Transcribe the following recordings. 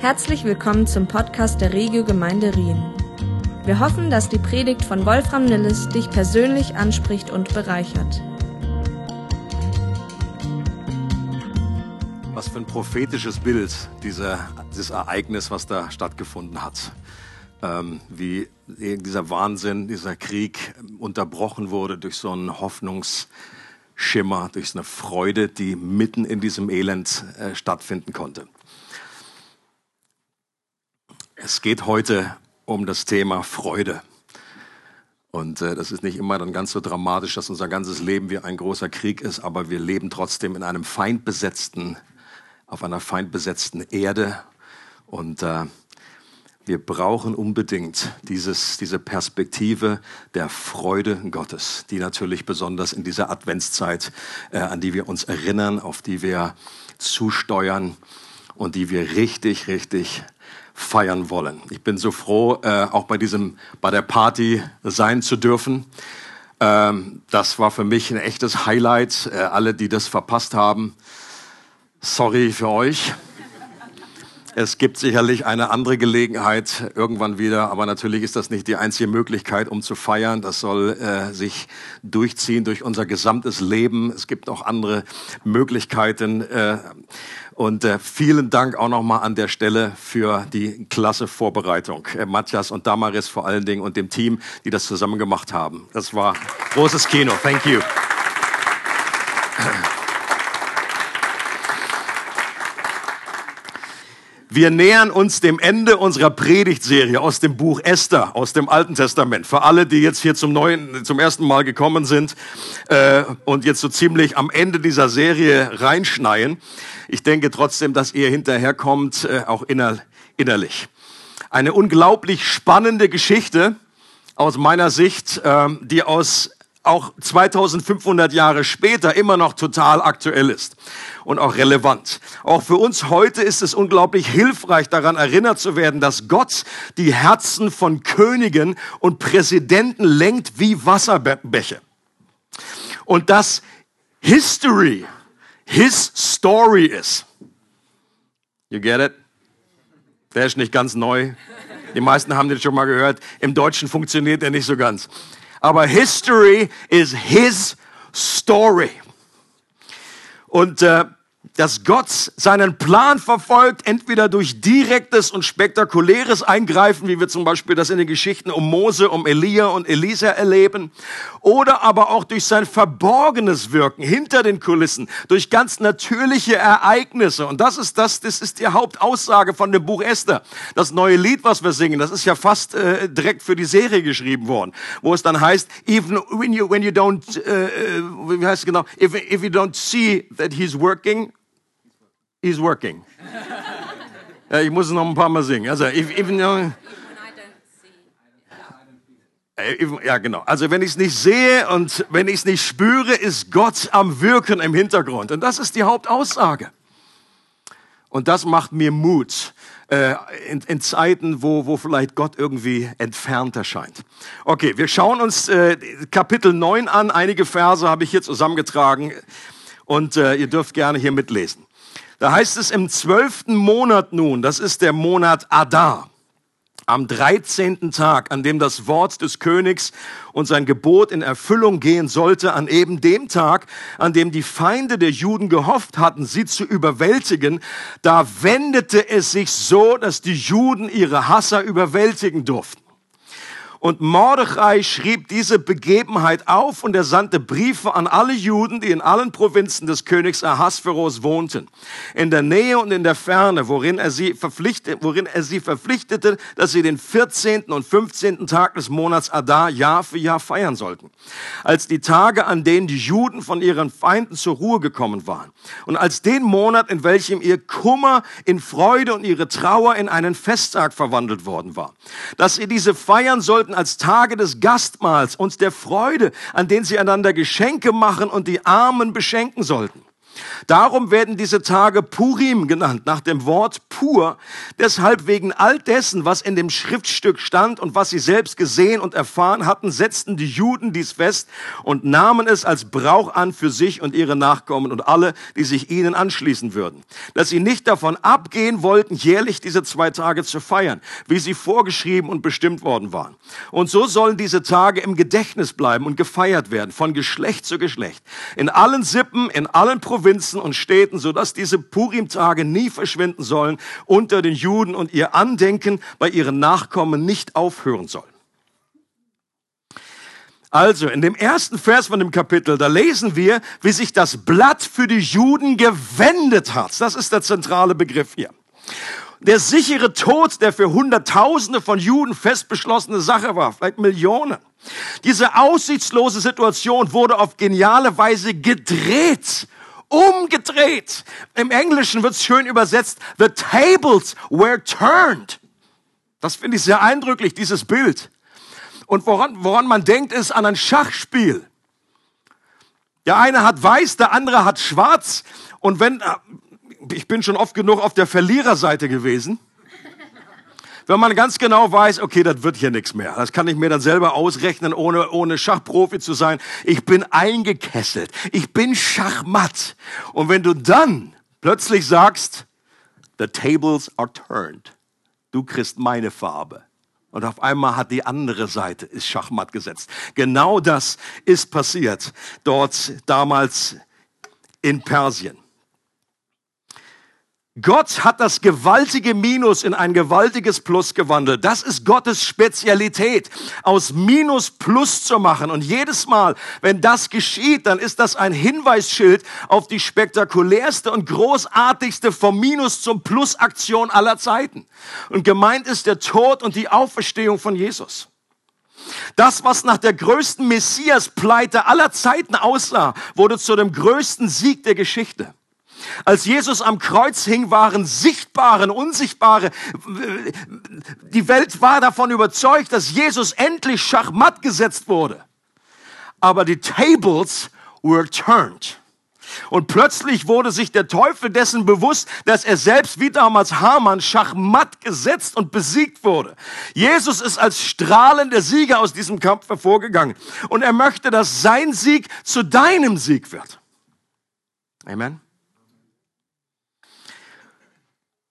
Herzlich willkommen zum Podcast der Regio Gemeinde Rien. Wir hoffen, dass die Predigt von Wolfram Nilles dich persönlich anspricht und bereichert. Was für ein prophetisches Bild dieser, dieses Ereignis, was da stattgefunden hat. Ähm, wie dieser Wahnsinn, dieser Krieg unterbrochen wurde durch so einen Hoffnungsschimmer, durch so eine Freude, die mitten in diesem Elend äh, stattfinden konnte. Es geht heute um das Thema Freude. Und äh, das ist nicht immer dann ganz so dramatisch, dass unser ganzes Leben wie ein großer Krieg ist, aber wir leben trotzdem in einem feindbesetzten, auf einer feindbesetzten Erde. Und äh, wir brauchen unbedingt dieses, diese Perspektive der Freude Gottes, die natürlich besonders in dieser Adventszeit, äh, an die wir uns erinnern, auf die wir zusteuern und die wir richtig, richtig feiern wollen. Ich bin so froh, äh, auch bei diesem, bei der Party sein zu dürfen. Ähm, das war für mich ein echtes Highlight. Äh, alle, die das verpasst haben, sorry für euch. Es gibt sicherlich eine andere Gelegenheit irgendwann wieder, aber natürlich ist das nicht die einzige Möglichkeit, um zu feiern. Das soll äh, sich durchziehen durch unser gesamtes Leben. Es gibt auch andere Möglichkeiten. Äh, und äh, vielen Dank auch nochmal an der Stelle für die klasse Vorbereitung. Äh, Matthias und Damaris vor allen Dingen und dem Team, die das zusammen gemacht haben. Das war großes Kino. Thank you. Wir nähern uns dem Ende unserer Predigtserie aus dem Buch Esther, aus dem Alten Testament. Für alle, die jetzt hier zum neuen, zum ersten Mal gekommen sind äh, und jetzt so ziemlich am Ende dieser Serie reinschneien, ich denke trotzdem, dass ihr hinterherkommt, äh, auch inner, innerlich. Eine unglaublich spannende Geschichte aus meiner Sicht, äh, die aus auch 2500 Jahre später immer noch total aktuell ist und auch relevant. Auch für uns heute ist es unglaublich hilfreich, daran erinnert zu werden, dass Gott die Herzen von Königen und Präsidenten lenkt wie Wasserbäche. Und dass History his story ist. You get it? Der ist nicht ganz neu. Die meisten haben den schon mal gehört. Im Deutschen funktioniert er nicht so ganz. Aber History is his story. Und äh, dass Gott seinen Plan verfolgt, entweder durch direktes und spektakuläres Eingreifen, wie wir zum Beispiel das in den Geschichten um Mose, um Elia und Elisa erleben, oder aber auch durch sein verborgenes Wirken hinter den Kulissen, durch ganz natürliche Ereignisse. Und das ist das, das ist die Hauptaussage von dem Buch Esther. Das neue Lied, was wir singen, das ist ja fast äh, direkt für die Serie geschrieben worden, wo es dann heißt, even when you when you don't, äh, äh wie heißt es genau, if, if you don't see that he's working, is working. ja, ich muss es noch ein paar Mal singen. Also, if, if, uh, ja, genau. Also wenn ich es nicht sehe und wenn ich es nicht spüre, ist Gott am Wirken im Hintergrund. Und das ist die Hauptaussage. Und das macht mir Mut äh, in, in Zeiten, wo, wo vielleicht Gott irgendwie entfernt erscheint. Okay, wir schauen uns äh, Kapitel 9 an. Einige Verse habe ich hier zusammengetragen und äh, ihr dürft gerne hier mitlesen. Da heißt es im zwölften Monat nun, das ist der Monat Adar, am dreizehnten Tag, an dem das Wort des Königs und sein Gebot in Erfüllung gehen sollte, an eben dem Tag, an dem die Feinde der Juden gehofft hatten, sie zu überwältigen, da wendete es sich so, dass die Juden ihre Hasser überwältigen durften. Und Mordechai schrieb diese Begebenheit auf und er sandte Briefe an alle Juden, die in allen Provinzen des Königs Ahasveros wohnten, in der Nähe und in der Ferne, worin er sie verpflichtete, worin er sie verpflichtete, dass sie den 14. und 15. Tag des Monats Adar Jahr für Jahr feiern sollten. Als die Tage, an denen die Juden von ihren Feinden zur Ruhe gekommen waren und als den Monat, in welchem ihr Kummer in Freude und ihre Trauer in einen Festtag verwandelt worden war. Dass sie diese feiern sollten, sollten als Tage des Gastmahls und der Freude, an denen sie einander Geschenke machen und die Armen beschenken sollten. Darum werden diese Tage Purim genannt, nach dem Wort pur. Deshalb wegen all dessen, was in dem Schriftstück stand und was sie selbst gesehen und erfahren hatten, setzten die Juden dies fest und nahmen es als Brauch an für sich und ihre Nachkommen und alle, die sich ihnen anschließen würden. Dass sie nicht davon abgehen wollten, jährlich diese zwei Tage zu feiern, wie sie vorgeschrieben und bestimmt worden waren. Und so sollen diese Tage im Gedächtnis bleiben und gefeiert werden, von Geschlecht zu Geschlecht. In allen Sippen, in allen Provinzen und Städten, sodass diese Purim-Tage nie verschwinden sollen unter den Juden und ihr Andenken bei ihren Nachkommen nicht aufhören soll. Also, in dem ersten Vers von dem Kapitel, da lesen wir, wie sich das Blatt für die Juden gewendet hat. Das ist der zentrale Begriff hier. Der sichere Tod, der für Hunderttausende von Juden fest beschlossene Sache war, vielleicht Millionen. Diese aussichtslose Situation wurde auf geniale Weise gedreht, umgedreht. Im Englischen wird es schön übersetzt, the tables were turned. Das finde ich sehr eindrücklich, dieses Bild. Und woran, woran man denkt, ist an ein Schachspiel. Der eine hat weiß, der andere hat schwarz. Und wenn, ich bin schon oft genug auf der Verliererseite gewesen. Wenn man ganz genau weiß, okay, das wird hier nichts mehr. Das kann ich mir dann selber ausrechnen, ohne, ohne Schachprofi zu sein. Ich bin eingekesselt. Ich bin Schachmatt. Und wenn du dann plötzlich sagst, the tables are turned. Du kriegst meine Farbe. Und auf einmal hat die andere Seite ist Schachmatt gesetzt. Genau das ist passiert dort damals in Persien. Gott hat das gewaltige Minus in ein gewaltiges Plus gewandelt. Das ist Gottes Spezialität, aus Minus Plus zu machen. Und jedes Mal, wenn das geschieht, dann ist das ein Hinweisschild auf die spektakulärste und großartigste vom Minus zum Plus Aktion aller Zeiten. Und gemeint ist der Tod und die Auferstehung von Jesus. Das, was nach der größten Messias-Pleite aller Zeiten aussah, wurde zu dem größten Sieg der Geschichte. Als Jesus am Kreuz hing, waren sichtbare, unsichtbare. Die Welt war davon überzeugt, dass Jesus endlich schachmatt gesetzt wurde. Aber die Tables were turned. Und plötzlich wurde sich der Teufel dessen bewusst, dass er selbst wie damals Hamann schachmatt gesetzt und besiegt wurde. Jesus ist als strahlender Sieger aus diesem Kampf hervorgegangen. Und er möchte, dass sein Sieg zu deinem Sieg wird. Amen.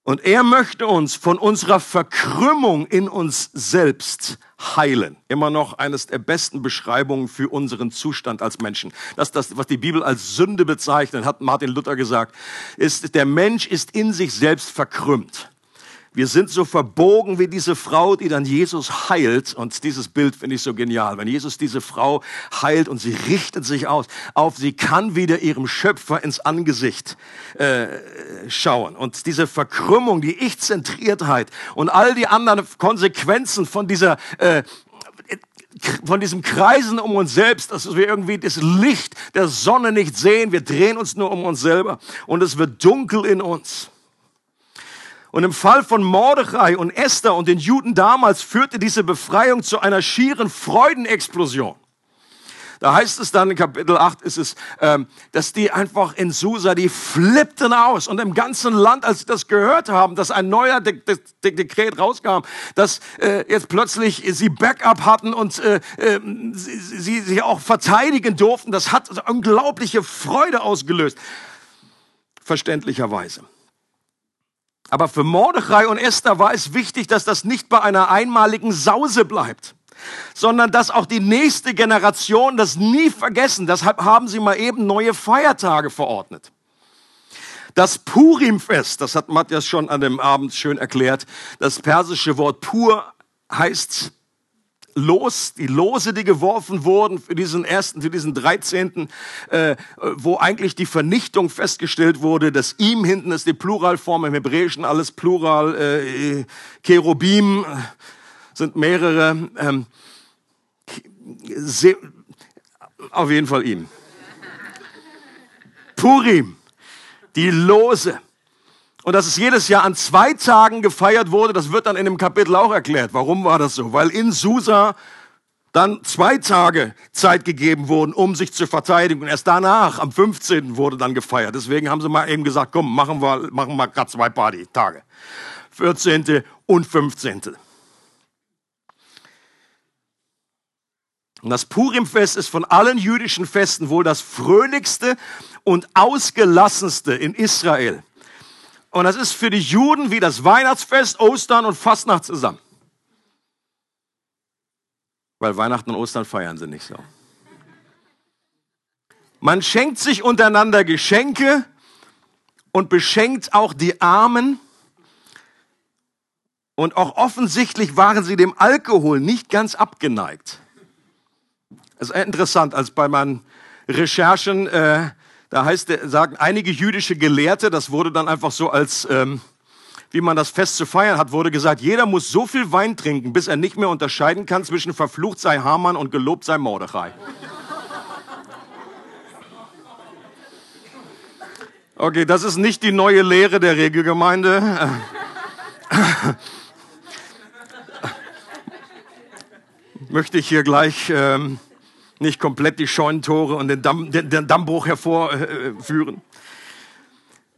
Und er möchte uns von unserer Verkrümmung in uns selbst heilen. Immer noch eines der besten Beschreibungen für unseren Zustand als Menschen. Das, das, was die Bibel als Sünde bezeichnet, hat Martin Luther gesagt, ist, der Mensch ist in sich selbst verkrümmt. Wir sind so verbogen wie diese Frau, die dann Jesus heilt. Und dieses Bild finde ich so genial. Wenn Jesus diese Frau heilt und sie richtet sich aus auf, sie kann wieder ihrem Schöpfer ins Angesicht äh, schauen. Und diese Verkrümmung, die Ich-Zentriertheit und all die anderen Konsequenzen von dieser äh, von diesem Kreisen um uns selbst, dass wir irgendwie das Licht der Sonne nicht sehen. Wir drehen uns nur um uns selber und es wird dunkel in uns. Und im Fall von Mordechai und Esther und den Juden damals führte diese Befreiung zu einer schieren Freudenexplosion. Da heißt es dann in Kapitel 8 ist es, ähm, dass die einfach in Susa, die flippten aus und im ganzen Land, als sie das gehört haben, dass ein neuer De De De Dekret rauskam, dass äh, jetzt plötzlich sie Backup hatten und äh, äh, sie, sie sich auch verteidigen durften, das hat unglaubliche Freude ausgelöst. Verständlicherweise. Aber für Mordechai und Esther war es wichtig, dass das nicht bei einer einmaligen Sause bleibt, sondern dass auch die nächste Generation das nie vergessen. Deshalb haben sie mal eben neue Feiertage verordnet. Das Purimfest, das hat Matthias schon an dem Abend schön erklärt, das persische Wort Pur heißt Los, die Lose, die geworfen wurden für diesen ersten, für diesen 13., äh, wo eigentlich die Vernichtung festgestellt wurde. Das ihm hinten ist die Pluralform im Hebräischen, alles Plural, äh, Cherubim sind mehrere. Ähm, auf jeden Fall ihm. Purim, die Lose. Und dass es jedes Jahr an zwei Tagen gefeiert wurde, das wird dann in dem Kapitel auch erklärt. Warum war das so? Weil in Susa dann zwei Tage Zeit gegeben wurden, um sich zu verteidigen. Und erst danach, am 15. wurde dann gefeiert. Deswegen haben sie mal eben gesagt, komm, machen wir, machen wir gerade zwei Party-Tage. 14. und 15. Und das Purimfest ist von allen jüdischen Festen wohl das fröhlichste und ausgelassenste in Israel. Und das ist für die Juden wie das Weihnachtsfest, Ostern und Fastnacht zusammen. Weil Weihnachten und Ostern feiern sie nicht so. Man schenkt sich untereinander Geschenke und beschenkt auch die Armen. Und auch offensichtlich waren sie dem Alkohol nicht ganz abgeneigt. Das ist interessant, als bei meinen Recherchen, äh, da heißt, sagen einige jüdische Gelehrte, das wurde dann einfach so als ähm, wie man das Fest zu feiern hat, wurde gesagt, jeder muss so viel Wein trinken, bis er nicht mehr unterscheiden kann zwischen verflucht sei Hamann und gelobt sei Mordechai. Okay, das ist nicht die neue Lehre der Regelgemeinde. Möchte ich hier gleich ähm, nicht komplett die Scheunentore und den, Damm, den, den Dammbruch hervorführen.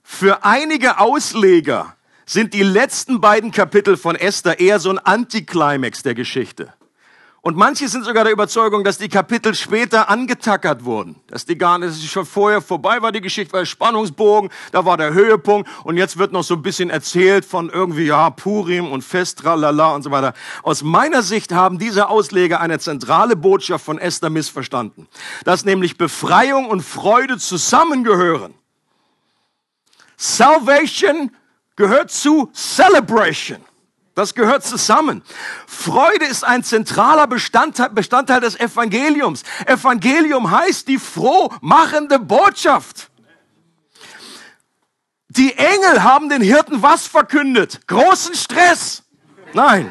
Für einige Ausleger sind die letzten beiden Kapitel von Esther eher so ein Antiklimax der Geschichte. Und manche sind sogar der Überzeugung, dass die Kapitel später angetackert wurden. Dass die gar nicht, schon vorher vorbei war, die Geschichte war Spannungsbogen, da war der Höhepunkt und jetzt wird noch so ein bisschen erzählt von irgendwie, ja, Purim und Fest, lala und so weiter. Aus meiner Sicht haben diese Ausleger eine zentrale Botschaft von Esther missverstanden. Dass nämlich Befreiung und Freude zusammengehören. Salvation gehört zu Celebration. Das gehört zusammen. Freude ist ein zentraler Bestandteil, Bestandteil des Evangeliums. Evangelium heißt die frohmachende Botschaft. Die Engel haben den Hirten was verkündet? Großen Stress. Nein.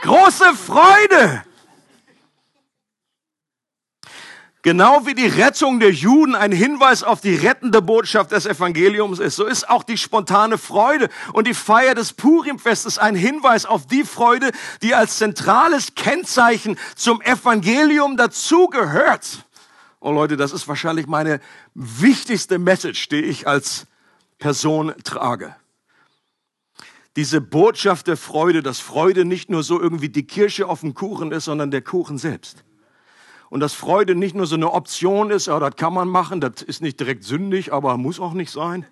Große Freude. Genau wie die Rettung der Juden ein Hinweis auf die rettende Botschaft des Evangeliums ist, so ist auch die spontane Freude und die Feier des Purimfestes ein Hinweis auf die Freude, die als zentrales Kennzeichen zum Evangelium dazugehört. Oh Leute, das ist wahrscheinlich meine wichtigste Message, die ich als Person trage. Diese Botschaft der Freude, dass Freude nicht nur so irgendwie die Kirsche auf dem Kuchen ist, sondern der Kuchen selbst und dass Freude nicht nur so eine Option ist, ja, das kann man machen, das ist nicht direkt sündig, aber muss auch nicht sein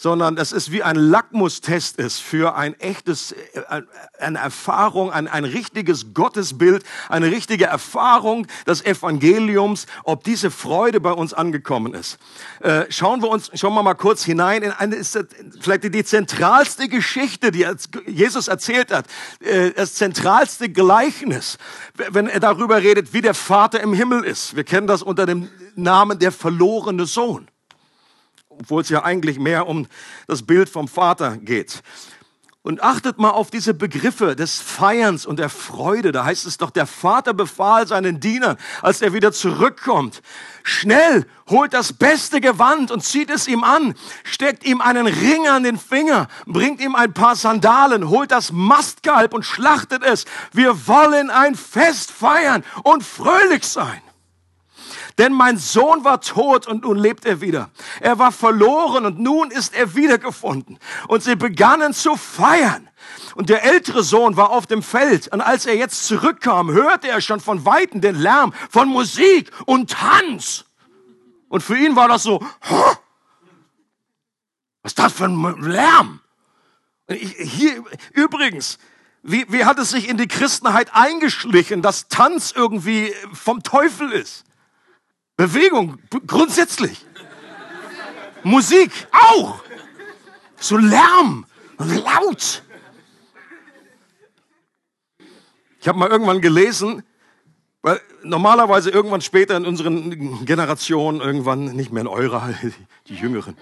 sondern es ist wie ein Lackmustest ist für ein echtes, äh, eine Erfahrung, ein, ein richtiges Gottesbild, eine richtige Erfahrung des Evangeliums, ob diese Freude bei uns angekommen ist. Äh, schauen wir uns, schauen wir mal kurz hinein in eine, ist vielleicht die zentralste Geschichte, die Jesus erzählt hat, äh, das zentralste Gleichnis, wenn er darüber redet, wie der Vater im Himmel ist. Wir kennen das unter dem Namen der verlorene Sohn obwohl es ja eigentlich mehr um das Bild vom Vater geht. Und achtet mal auf diese Begriffe des Feierns und der Freude. Da heißt es doch, der Vater befahl seinen Dienern, als er wieder zurückkommt, schnell holt das beste Gewand und zieht es ihm an, steckt ihm einen Ring an den Finger, bringt ihm ein paar Sandalen, holt das Mastkalb und schlachtet es. Wir wollen ein Fest feiern und fröhlich sein. Denn mein Sohn war tot und nun lebt er wieder. Er war verloren und nun ist er wiedergefunden. Und sie begannen zu feiern. Und der ältere Sohn war auf dem Feld. Und als er jetzt zurückkam, hörte er schon von Weitem den Lärm von Musik und Tanz. Und für ihn war das so, Hå? was ist das für ein Lärm? Hier, übrigens, wie, wie hat es sich in die Christenheit eingeschlichen, dass Tanz irgendwie vom Teufel ist? Bewegung grundsätzlich. Musik auch. So Lärm, laut. Ich habe mal irgendwann gelesen, weil normalerweise irgendwann später in unseren Generationen, irgendwann nicht mehr in eurer, die Jüngeren,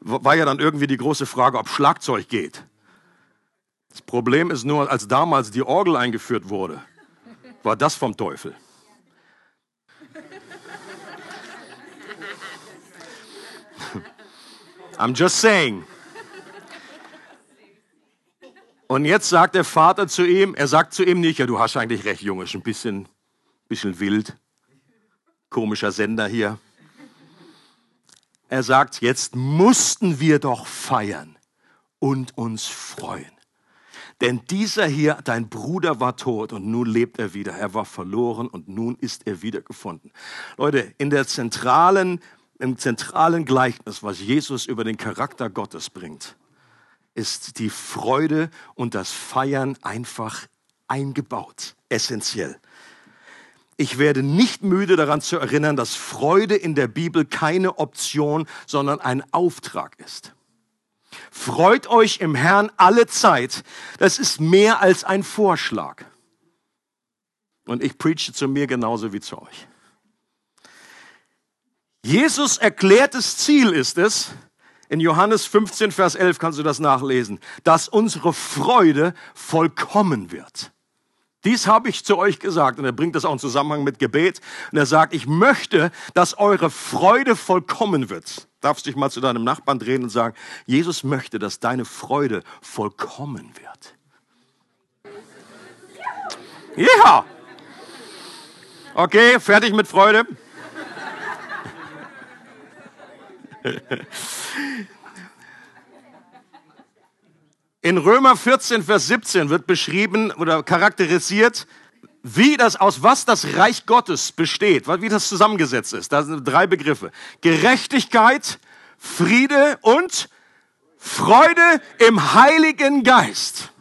war ja dann irgendwie die große Frage, ob Schlagzeug geht. Das Problem ist nur, als damals die Orgel eingeführt wurde, war das vom Teufel. I'm just saying. Und jetzt sagt der Vater zu ihm, er sagt zu ihm nicht, ja, du hast eigentlich recht, Junge, ist ein bisschen, bisschen wild. Komischer Sender hier. Er sagt, jetzt mussten wir doch feiern und uns freuen. Denn dieser hier, dein Bruder war tot und nun lebt er wieder. Er war verloren und nun ist er wiedergefunden. Leute, in der zentralen, im zentralen Gleichnis, was Jesus über den Charakter Gottes bringt, ist die Freude und das Feiern einfach eingebaut, essentiell. Ich werde nicht müde daran zu erinnern, dass Freude in der Bibel keine Option, sondern ein Auftrag ist. Freut euch im Herrn alle Zeit. Das ist mehr als ein Vorschlag. Und ich preache zu mir genauso wie zu euch. Jesus erklärtes Ziel ist es, in Johannes 15, Vers 11 kannst du das nachlesen, dass unsere Freude vollkommen wird. Dies habe ich zu euch gesagt. Und er bringt das auch in Zusammenhang mit Gebet. Und er sagt, ich möchte, dass eure Freude vollkommen wird. Darfst dich mal zu deinem Nachbarn drehen und sagen, Jesus möchte, dass deine Freude vollkommen wird. Ja. Okay, fertig mit Freude. In Römer 14, Vers 17 wird beschrieben oder charakterisiert, wie das, aus was das Reich Gottes besteht, wie das zusammengesetzt ist. Da sind drei Begriffe. Gerechtigkeit, Friede und Freude im Heiligen Geist.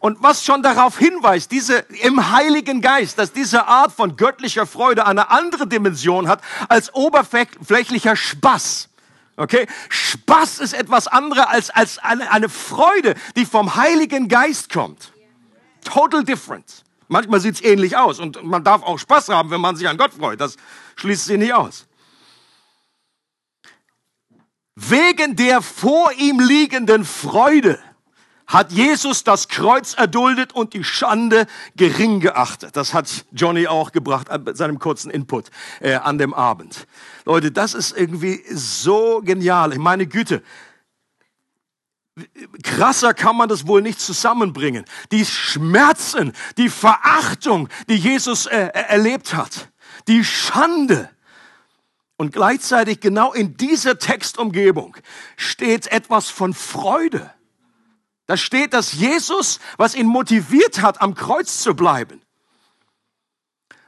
Und was schon darauf hinweist, diese im Heiligen Geist, dass diese Art von göttlicher Freude eine andere Dimension hat als oberflächlicher Spaß. Okay? Spaß ist etwas anderes als, als eine, eine Freude, die vom Heiligen Geist kommt. Total different. Manchmal sieht's ähnlich aus und man darf auch Spaß haben, wenn man sich an Gott freut. Das schließt sich nicht aus. Wegen der vor ihm liegenden Freude hat Jesus das Kreuz erduldet und die Schande gering geachtet. Das hat Johnny auch gebracht bei seinem kurzen Input äh, an dem Abend. Leute, das ist irgendwie so genial. Ich meine Güte, krasser kann man das wohl nicht zusammenbringen. Die Schmerzen, die Verachtung, die Jesus äh, erlebt hat, die Schande. Und gleichzeitig genau in dieser Textumgebung steht etwas von Freude. Da steht, dass Jesus, was ihn motiviert hat, am Kreuz zu bleiben,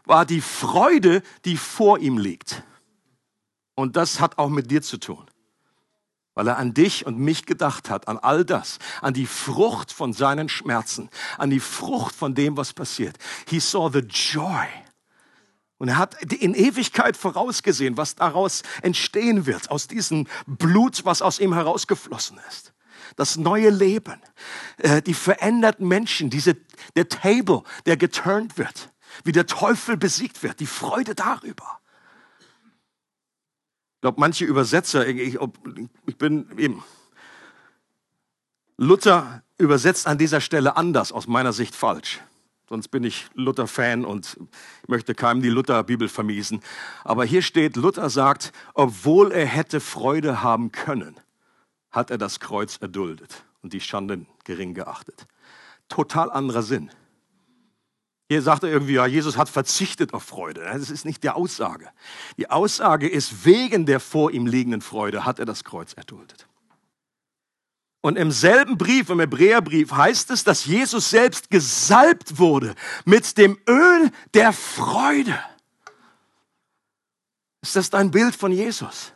war die Freude, die vor ihm liegt. Und das hat auch mit dir zu tun. Weil er an dich und mich gedacht hat, an all das, an die Frucht von seinen Schmerzen, an die Frucht von dem, was passiert. He saw the joy. Und er hat in Ewigkeit vorausgesehen, was daraus entstehen wird, aus diesem Blut, was aus ihm herausgeflossen ist das neue Leben, äh, die veränderten Menschen, diese, der Table, der geturnt wird, wie der Teufel besiegt wird, die Freude darüber. Ich glaube, manche Übersetzer, ich, ich bin eben, Luther übersetzt an dieser Stelle anders, aus meiner Sicht falsch. Sonst bin ich Luther-Fan und möchte keinem die Luther-Bibel vermiesen. Aber hier steht, Luther sagt, obwohl er hätte Freude haben können, hat er das Kreuz erduldet und die Schande gering geachtet. Total anderer Sinn. Hier sagt er irgendwie, ja, Jesus hat verzichtet auf Freude. Das ist nicht die Aussage. Die Aussage ist, wegen der vor ihm liegenden Freude hat er das Kreuz erduldet. Und im selben Brief, im Hebräerbrief, heißt es, dass Jesus selbst gesalbt wurde mit dem Öl der Freude. Ist das dein Bild von Jesus?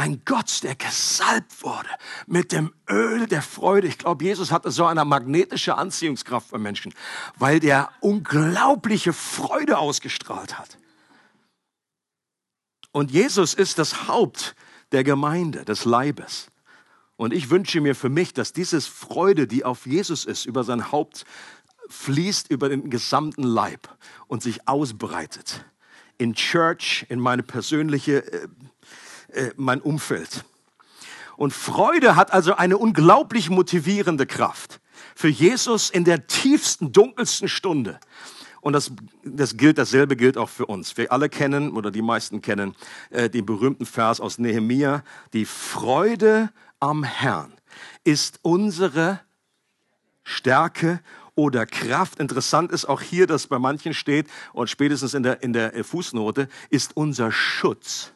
Ein Gott, der gesalbt wurde mit dem Öl der Freude. Ich glaube, Jesus hatte so eine magnetische Anziehungskraft für Menschen, weil der unglaubliche Freude ausgestrahlt hat. Und Jesus ist das Haupt der Gemeinde, des Leibes. Und ich wünsche mir für mich, dass diese Freude, die auf Jesus ist, über sein Haupt fließt, über den gesamten Leib und sich ausbreitet. In Church, in meine persönliche äh, mein Umfeld. Und Freude hat also eine unglaublich motivierende Kraft. Für Jesus in der tiefsten, dunkelsten Stunde. Und das, das gilt, dasselbe gilt auch für uns. Wir alle kennen, oder die meisten kennen, äh, den berühmten Vers aus Nehemia. Die Freude am Herrn ist unsere Stärke oder Kraft. Interessant ist auch hier, dass bei manchen steht, und spätestens in der, in der Fußnote, ist unser Schutz.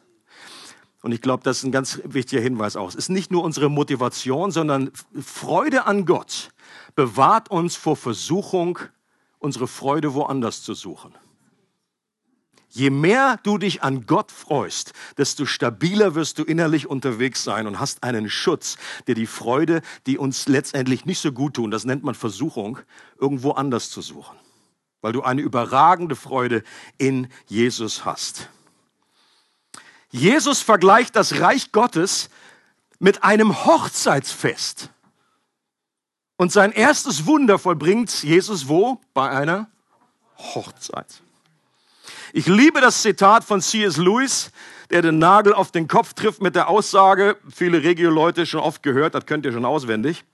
Und ich glaube, das ist ein ganz wichtiger Hinweis auch. Es ist nicht nur unsere Motivation, sondern Freude an Gott bewahrt uns vor Versuchung, unsere Freude woanders zu suchen. Je mehr du dich an Gott freust, desto stabiler wirst du innerlich unterwegs sein und hast einen Schutz, der die Freude, die uns letztendlich nicht so gut tun, das nennt man Versuchung, irgendwo anders zu suchen. Weil du eine überragende Freude in Jesus hast. Jesus vergleicht das Reich Gottes mit einem Hochzeitsfest. Und sein erstes Wunder vollbringt Jesus wo? Bei einer Hochzeit. Ich liebe das Zitat von C.S. Lewis, der den Nagel auf den Kopf trifft mit der Aussage, viele Regio-Leute schon oft gehört, das könnt ihr schon auswendig.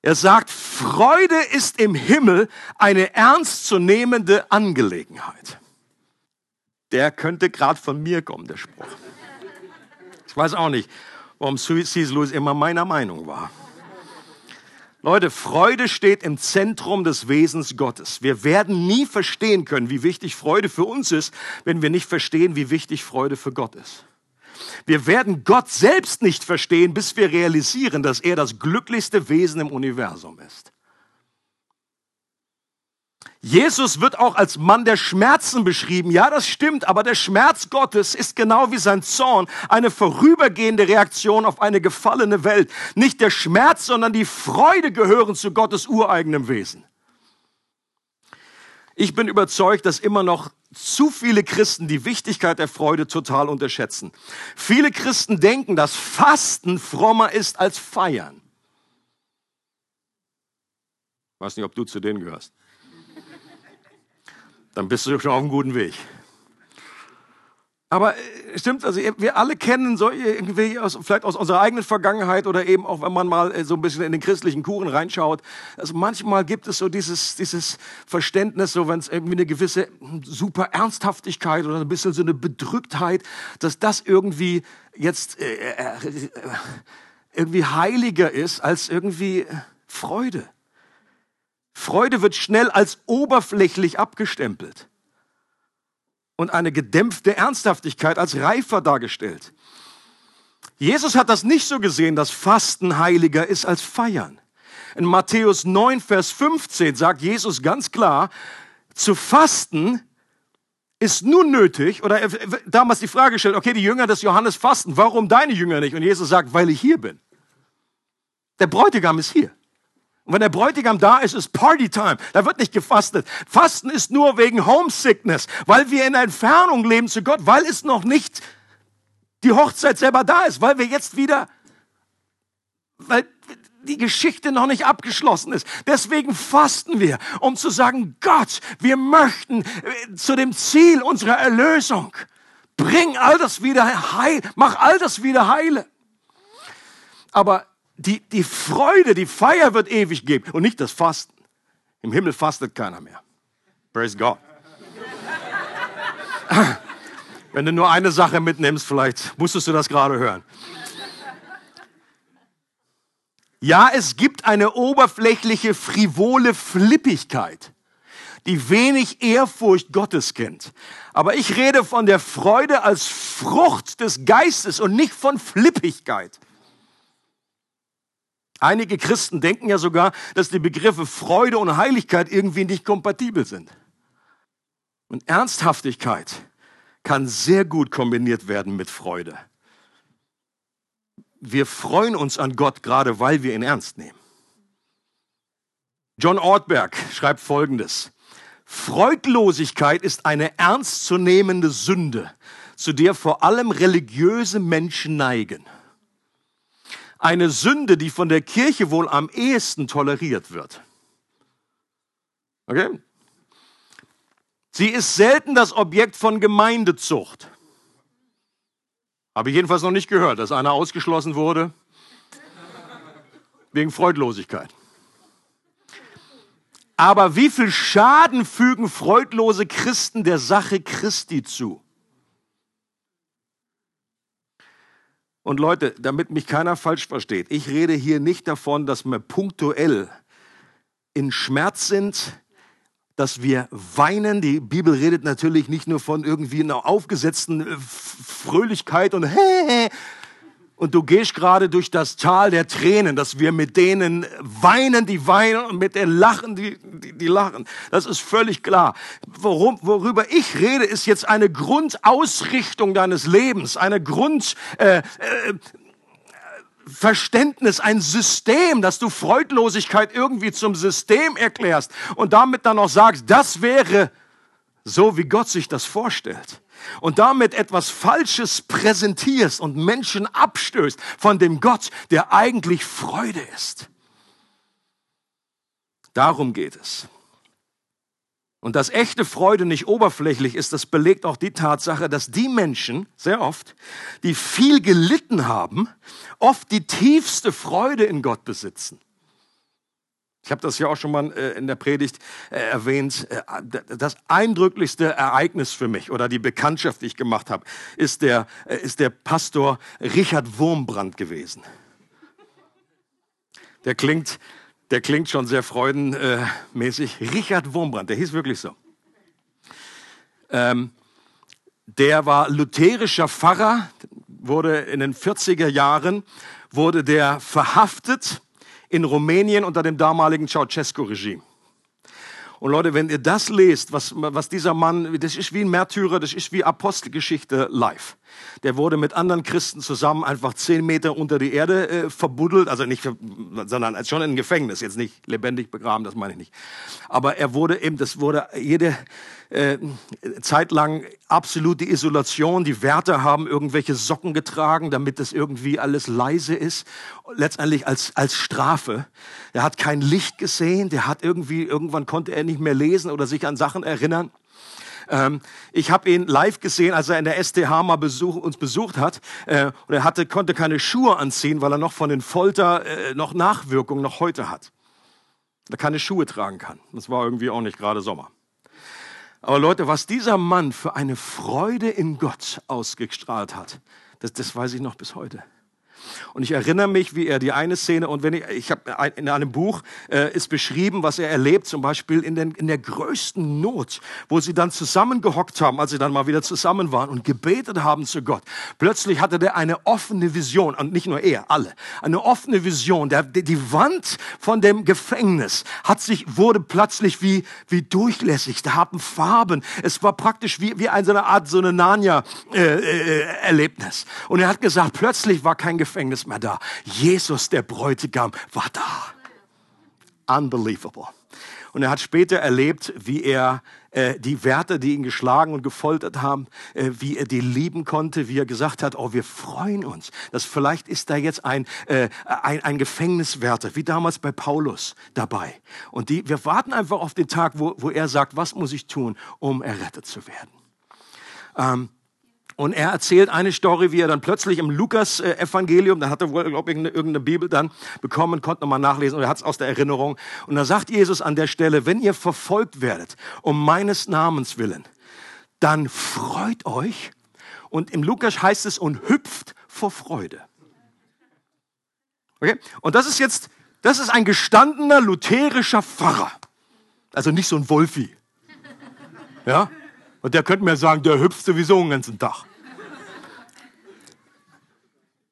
Er sagt, Freude ist im Himmel eine ernstzunehmende Angelegenheit der könnte gerade von mir kommen, der Spruch. Ich weiß auch nicht, warum C.S. Lewis immer meiner Meinung war. Leute, Freude steht im Zentrum des Wesens Gottes. Wir werden nie verstehen können, wie wichtig Freude für uns ist, wenn wir nicht verstehen, wie wichtig Freude für Gott ist. Wir werden Gott selbst nicht verstehen, bis wir realisieren, dass er das glücklichste Wesen im Universum ist. Jesus wird auch als Mann der Schmerzen beschrieben. Ja, das stimmt, aber der Schmerz Gottes ist genau wie sein Zorn eine vorübergehende Reaktion auf eine gefallene Welt. Nicht der Schmerz, sondern die Freude gehören zu Gottes ureigenem Wesen. Ich bin überzeugt, dass immer noch zu viele Christen die Wichtigkeit der Freude total unterschätzen. Viele Christen denken, dass Fasten frommer ist als Feiern. Ich weiß nicht, ob du zu denen gehörst dann bist du schon auf einem guten Weg. Aber äh, stimmt, also wir alle kennen so irgendwie aus, vielleicht aus unserer eigenen Vergangenheit oder eben auch, wenn man mal äh, so ein bisschen in den christlichen Kuchen reinschaut. Also manchmal gibt es so dieses, dieses Verständnis, so wenn es irgendwie eine gewisse super Ernsthaftigkeit oder ein bisschen so eine Bedrücktheit, dass das irgendwie jetzt äh, äh, irgendwie heiliger ist als irgendwie Freude. Freude wird schnell als oberflächlich abgestempelt und eine gedämpfte Ernsthaftigkeit als reifer dargestellt. Jesus hat das nicht so gesehen, dass Fasten heiliger ist als Feiern. In Matthäus 9, Vers 15 sagt Jesus ganz klar, zu fasten ist nun nötig, oder damals die Frage gestellt, okay, die Jünger des Johannes fasten, warum deine Jünger nicht? Und Jesus sagt, weil ich hier bin. Der Bräutigam ist hier. Und wenn der Bräutigam da ist, ist Partytime. Da wird nicht gefastet. Fasten ist nur wegen Homesickness, weil wir in Entfernung leben zu Gott, weil es noch nicht die Hochzeit selber da ist, weil wir jetzt wieder, weil die Geschichte noch nicht abgeschlossen ist. Deswegen fasten wir, um zu sagen, Gott, wir möchten äh, zu dem Ziel unserer Erlösung. Bring all das wieder heil, mach all das wieder heile. Aber die, die Freude, die Feier wird ewig geben und nicht das Fasten. Im Himmel fastet keiner mehr. Praise God. Wenn du nur eine Sache mitnimmst, vielleicht musstest du das gerade hören. Ja, es gibt eine oberflächliche, frivole Flippigkeit, die wenig Ehrfurcht Gottes kennt. Aber ich rede von der Freude als Frucht des Geistes und nicht von Flippigkeit. Einige Christen denken ja sogar, dass die Begriffe Freude und Heiligkeit irgendwie nicht kompatibel sind. Und Ernsthaftigkeit kann sehr gut kombiniert werden mit Freude. Wir freuen uns an Gott gerade, weil wir ihn ernst nehmen. John Ortberg schreibt Folgendes. Freudlosigkeit ist eine ernstzunehmende Sünde, zu der vor allem religiöse Menschen neigen eine Sünde, die von der Kirche wohl am ehesten toleriert wird. Okay? Sie ist selten das Objekt von Gemeindezucht. Habe ich jedenfalls noch nicht gehört, dass einer ausgeschlossen wurde wegen Freudlosigkeit. Aber wie viel Schaden fügen freudlose Christen der Sache Christi zu? Und Leute, damit mich keiner falsch versteht, ich rede hier nicht davon, dass man punktuell in Schmerz sind, dass wir weinen. Die Bibel redet natürlich nicht nur von irgendwie einer aufgesetzten äh, Fröhlichkeit und hey, und du gehst gerade durch das Tal der Tränen, dass wir mit denen weinen, die weinen und mit denen lachen, die, die, die lachen. Das ist völlig klar. Worum, worüber ich rede, ist jetzt eine Grundausrichtung deines Lebens, eine Grund, äh, äh, Verständnis, ein System, dass du Freudlosigkeit irgendwie zum System erklärst und damit dann auch sagst, das wäre so, wie Gott sich das vorstellt und damit etwas Falsches präsentierst und Menschen abstößt von dem Gott, der eigentlich Freude ist. Darum geht es. Und dass echte Freude nicht oberflächlich ist, das belegt auch die Tatsache, dass die Menschen, sehr oft, die viel gelitten haben, oft die tiefste Freude in Gott besitzen. Ich habe das ja auch schon mal äh, in der Predigt äh, erwähnt. Äh, das eindrücklichste Ereignis für mich oder die Bekanntschaft, die ich gemacht habe, ist der, ist der Pastor Richard Wurmbrand gewesen. Der klingt, der klingt schon sehr freudenmäßig. Richard Wurmbrand, der hieß wirklich so. Ähm, der war lutherischer Pfarrer, wurde in den 40er Jahren, wurde der verhaftet in Rumänien unter dem damaligen Ceausescu-Regime. Und Leute, wenn ihr das lest, was, was dieser Mann, das ist wie ein Märtyrer, das ist wie Apostelgeschichte live. Der wurde mit anderen Christen zusammen einfach zehn Meter unter die Erde äh, verbuddelt, also nicht, sondern schon in Gefängnis, jetzt nicht lebendig begraben, das meine ich nicht. Aber er wurde eben, das wurde jede, äh, zeitlang absolute Isolation. Die Wärter haben irgendwelche Socken getragen, damit das irgendwie alles leise ist. Letztendlich als, als Strafe. Er hat kein Licht gesehen. Der hat irgendwie, irgendwann konnte er nicht mehr lesen oder sich an Sachen erinnern. Ähm, ich habe ihn live gesehen, als er in der STH mal Besuch, uns besucht hat. Äh, und er hatte, konnte keine Schuhe anziehen, weil er noch von den Folter äh, noch Nachwirkungen noch heute hat. Er keine Schuhe tragen kann. Das war irgendwie auch nicht gerade Sommer. Aber Leute, was dieser Mann für eine Freude in Gott ausgestrahlt hat, das, das weiß ich noch bis heute. Und ich erinnere mich, wie er die eine Szene, und wenn ich, ich habe in einem Buch äh, ist beschrieben, was er erlebt, zum Beispiel in, den, in der größten Not, wo sie dann zusammengehockt haben, als sie dann mal wieder zusammen waren und gebetet haben zu Gott. Plötzlich hatte der eine offene Vision, und nicht nur er, alle, eine offene Vision. Der, die Wand von dem Gefängnis hat sich, wurde plötzlich wie, wie durchlässig. Da haben Farben. Es war praktisch wie, wie eine, eine Art, so eine Narnia-Erlebnis. Äh, äh, und er hat gesagt, plötzlich war kein Gefängnis Gefängnis mehr da. Jesus, der Bräutigam, war da. Unbelievable. Und er hat später erlebt, wie er äh, die Wärter, die ihn geschlagen und gefoltert haben, äh, wie er die lieben konnte, wie er gesagt hat, oh, wir freuen uns, dass vielleicht ist da jetzt ein, äh, ein, ein Gefängniswärter, wie damals bei Paulus dabei. Und die, wir warten einfach auf den Tag, wo, wo er sagt, was muss ich tun, um errettet zu werden. Ähm, und er erzählt eine Story, wie er dann plötzlich im Lukas-Evangelium, da hat er wohl, glaube ich, irgendeine Bibel dann bekommen, konnte nochmal nachlesen und er hat es aus der Erinnerung. Und da sagt Jesus an der Stelle, wenn ihr verfolgt werdet, um meines Namens willen, dann freut euch. Und im Lukas heißt es, und hüpft vor Freude. Okay? Und das ist jetzt, das ist ein gestandener lutherischer Pfarrer. Also nicht so ein Wolfi. Ja? Und der könnte mir sagen, der hüpft sowieso den ganzen Tag.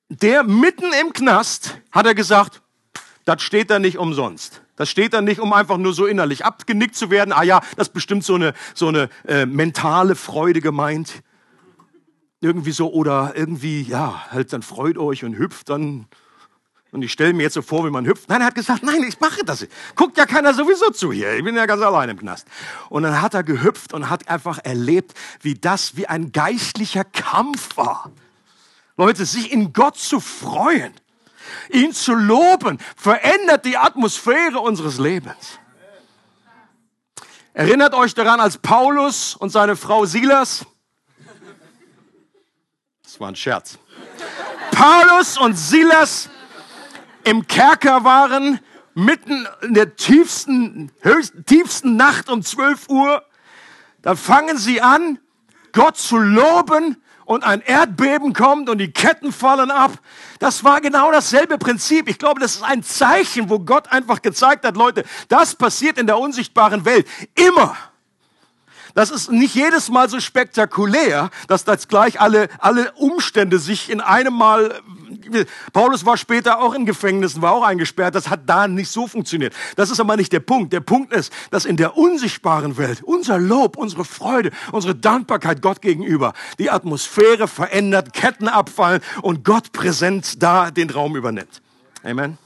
Der mitten im Knast hat er gesagt, das steht da nicht umsonst. Das steht da nicht, um einfach nur so innerlich abgenickt zu werden. Ah ja, das ist bestimmt so eine, so eine äh, mentale Freude gemeint. Irgendwie so, oder irgendwie, ja, halt dann freut euch und hüpft dann und ich stelle mir jetzt so vor, wie man hüpft. Nein, er hat gesagt, nein, ich mache das. Guckt ja keiner sowieso zu hier. Ich bin ja ganz allein im Knast. Und dann hat er gehüpft und hat einfach erlebt, wie das wie ein geistlicher Kampf war. Leute, sich in Gott zu freuen, ihn zu loben, verändert die Atmosphäre unseres Lebens. Erinnert euch daran, als Paulus und seine Frau Silas, das war ein Scherz, Paulus und Silas im Kerker waren, mitten in der tiefsten, höchsten, tiefsten Nacht um 12 Uhr, da fangen sie an, Gott zu loben und ein Erdbeben kommt und die Ketten fallen ab. Das war genau dasselbe Prinzip. Ich glaube, das ist ein Zeichen, wo Gott einfach gezeigt hat, Leute, das passiert in der unsichtbaren Welt immer. Das ist nicht jedes Mal so spektakulär, dass das gleich alle, alle Umstände sich in einem Mal Paulus war später auch in Gefängnissen, war auch eingesperrt. Das hat da nicht so funktioniert. Das ist aber nicht der Punkt. Der Punkt ist, dass in der unsichtbaren Welt unser Lob, unsere Freude, unsere Dankbarkeit Gott gegenüber die Atmosphäre verändert, Ketten abfallen und Gott präsent da den Raum übernimmt. Amen.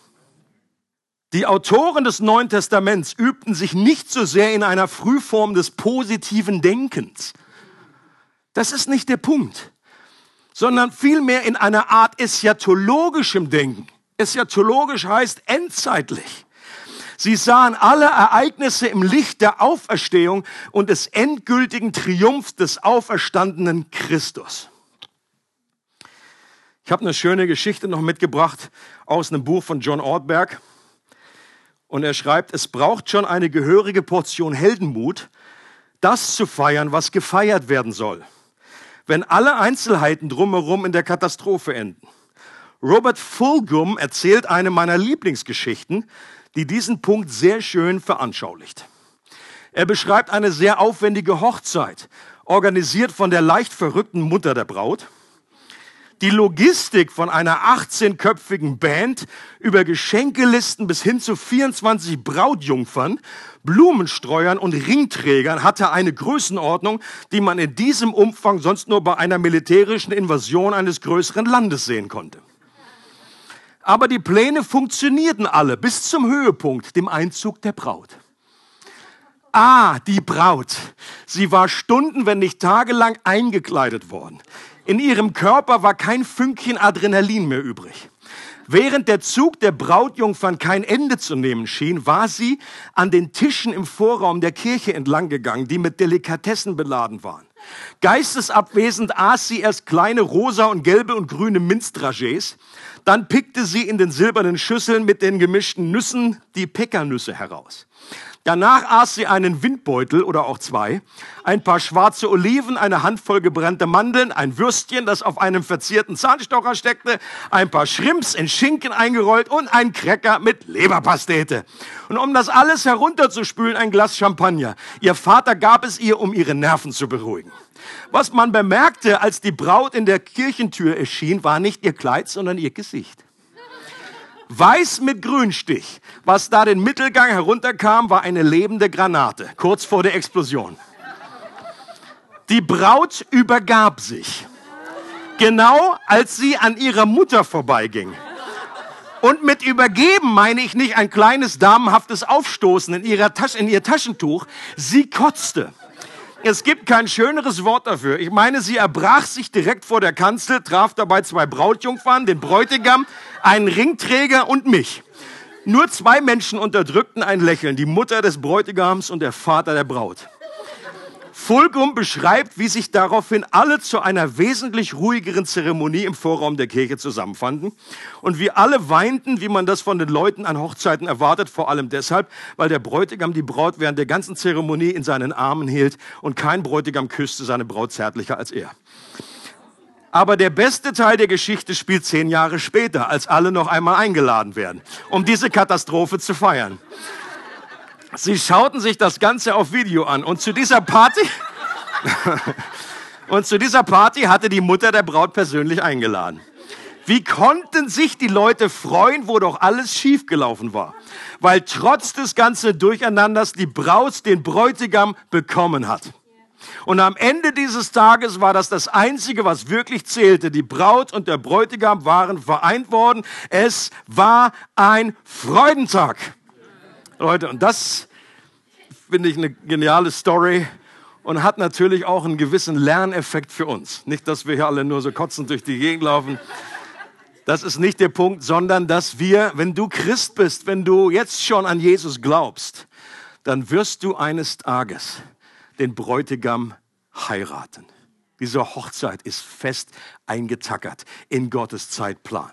Die Autoren des Neuen Testaments übten sich nicht so sehr in einer Frühform des positiven Denkens. Das ist nicht der Punkt, sondern vielmehr in einer Art eschatologischem Denken. Eschatologisch heißt endzeitlich. Sie sahen alle Ereignisse im Licht der Auferstehung und des endgültigen Triumphs des auferstandenen Christus. Ich habe eine schöne Geschichte noch mitgebracht aus einem Buch von John Ortberg. Und er schreibt, es braucht schon eine gehörige Portion Heldenmut, das zu feiern, was gefeiert werden soll, wenn alle Einzelheiten drumherum in der Katastrophe enden. Robert Fulghum erzählt eine meiner Lieblingsgeschichten, die diesen Punkt sehr schön veranschaulicht. Er beschreibt eine sehr aufwendige Hochzeit, organisiert von der leicht verrückten Mutter der Braut die Logistik von einer 18-köpfigen Band über Geschenkelisten bis hin zu 24 Brautjungfern, Blumenstreuern und Ringträgern hatte eine Größenordnung, die man in diesem Umfang sonst nur bei einer militärischen Invasion eines größeren Landes sehen konnte. Aber die Pläne funktionierten alle bis zum Höhepunkt, dem Einzug der Braut. Ah, die Braut. Sie war Stunden, wenn nicht tagelang eingekleidet worden. In ihrem Körper war kein Fünkchen Adrenalin mehr übrig. Während der Zug der Brautjungfern kein Ende zu nehmen schien, war sie an den Tischen im Vorraum der Kirche entlang gegangen, die mit Delikatessen beladen waren. Geistesabwesend aß sie erst kleine rosa und gelbe und grüne Minzdragés, dann pickte sie in den silbernen Schüsseln mit den gemischten Nüssen die Pekannüsse heraus. Danach aß sie einen Windbeutel oder auch zwei, ein paar schwarze Oliven, eine Handvoll gebrannte Mandeln, ein Würstchen, das auf einem verzierten Zahnstocher steckte, ein paar Shrimps in Schinken eingerollt und ein Cracker mit Leberpastete. Und um das alles herunterzuspülen, ein Glas Champagner. Ihr Vater gab es ihr, um ihre Nerven zu beruhigen. Was man bemerkte, als die Braut in der Kirchentür erschien, war nicht ihr Kleid, sondern ihr Gesicht. Weiß mit Grünstich. Was da den Mittelgang herunterkam, war eine lebende Granate, kurz vor der Explosion. Die Braut übergab sich. Genau als sie an ihrer Mutter vorbeiging. Und mit übergeben meine ich nicht ein kleines damenhaftes Aufstoßen in, ihrer Tasche, in ihr Taschentuch. Sie kotzte. Es gibt kein schöneres Wort dafür. Ich meine, sie erbrach sich direkt vor der Kanzel, traf dabei zwei Brautjungfern, den Bräutigam, einen Ringträger und mich. Nur zwei Menschen unterdrückten ein Lächeln, die Mutter des Bräutigams und der Vater der Braut. Fulgum beschreibt, wie sich daraufhin alle zu einer wesentlich ruhigeren Zeremonie im Vorraum der Kirche zusammenfanden und wie alle weinten, wie man das von den Leuten an Hochzeiten erwartet, vor allem deshalb, weil der Bräutigam die Braut während der ganzen Zeremonie in seinen Armen hielt und kein Bräutigam küsste seine Braut zärtlicher als er. Aber der beste Teil der Geschichte spielt zehn Jahre später, als alle noch einmal eingeladen werden, um diese Katastrophe zu feiern. Sie schauten sich das Ganze auf Video an und zu dieser Party, und zu dieser Party hatte die Mutter der Braut persönlich eingeladen. Wie konnten sich die Leute freuen, wo doch alles schiefgelaufen war? Weil trotz des ganzen Durcheinanders die Braut den Bräutigam bekommen hat. Und am Ende dieses Tages war das das Einzige, was wirklich zählte. Die Braut und der Bräutigam waren vereint worden. Es war ein Freudentag. Leute, und das finde ich eine geniale Story und hat natürlich auch einen gewissen Lerneffekt für uns. Nicht, dass wir hier alle nur so kotzend durch die Gegend laufen. Das ist nicht der Punkt, sondern dass wir, wenn du Christ bist, wenn du jetzt schon an Jesus glaubst, dann wirst du eines Tages den Bräutigam heiraten. Diese Hochzeit ist fest eingetackert in Gottes Zeitplan.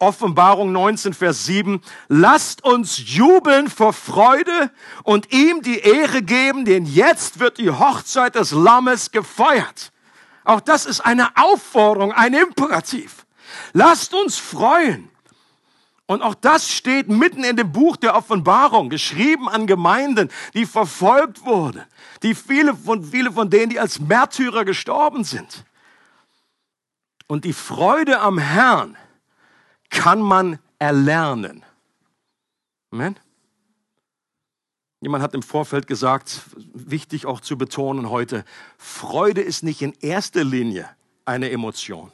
Offenbarung 19, Vers 7. Lasst uns jubeln vor Freude und ihm die Ehre geben, denn jetzt wird die Hochzeit des Lammes gefeiert. Auch das ist eine Aufforderung, ein Imperativ. Lasst uns freuen. Und auch das steht mitten in dem Buch der Offenbarung, geschrieben an Gemeinden, die verfolgt wurden, die viele von, viele von denen, die als Märtyrer gestorben sind. Und die Freude am Herrn kann man erlernen. Amen. Jemand hat im Vorfeld gesagt, wichtig auch zu betonen heute, Freude ist nicht in erster Linie eine Emotion,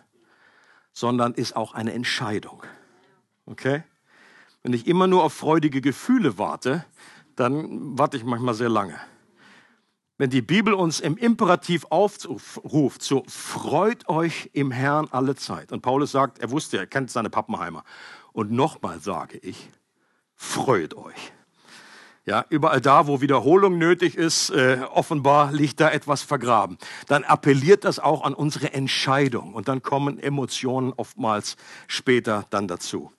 sondern ist auch eine Entscheidung. Okay? Wenn ich immer nur auf freudige Gefühle warte, dann warte ich manchmal sehr lange. Wenn die Bibel uns im Imperativ aufruft, so freut euch im Herrn alle Zeit. Und Paulus sagt, er wusste, er kennt seine Pappenheimer. Und nochmal sage ich, freut euch. Ja, überall da, wo Wiederholung nötig ist, äh, offenbar liegt da etwas vergraben. Dann appelliert das auch an unsere Entscheidung und dann kommen Emotionen oftmals später dann dazu.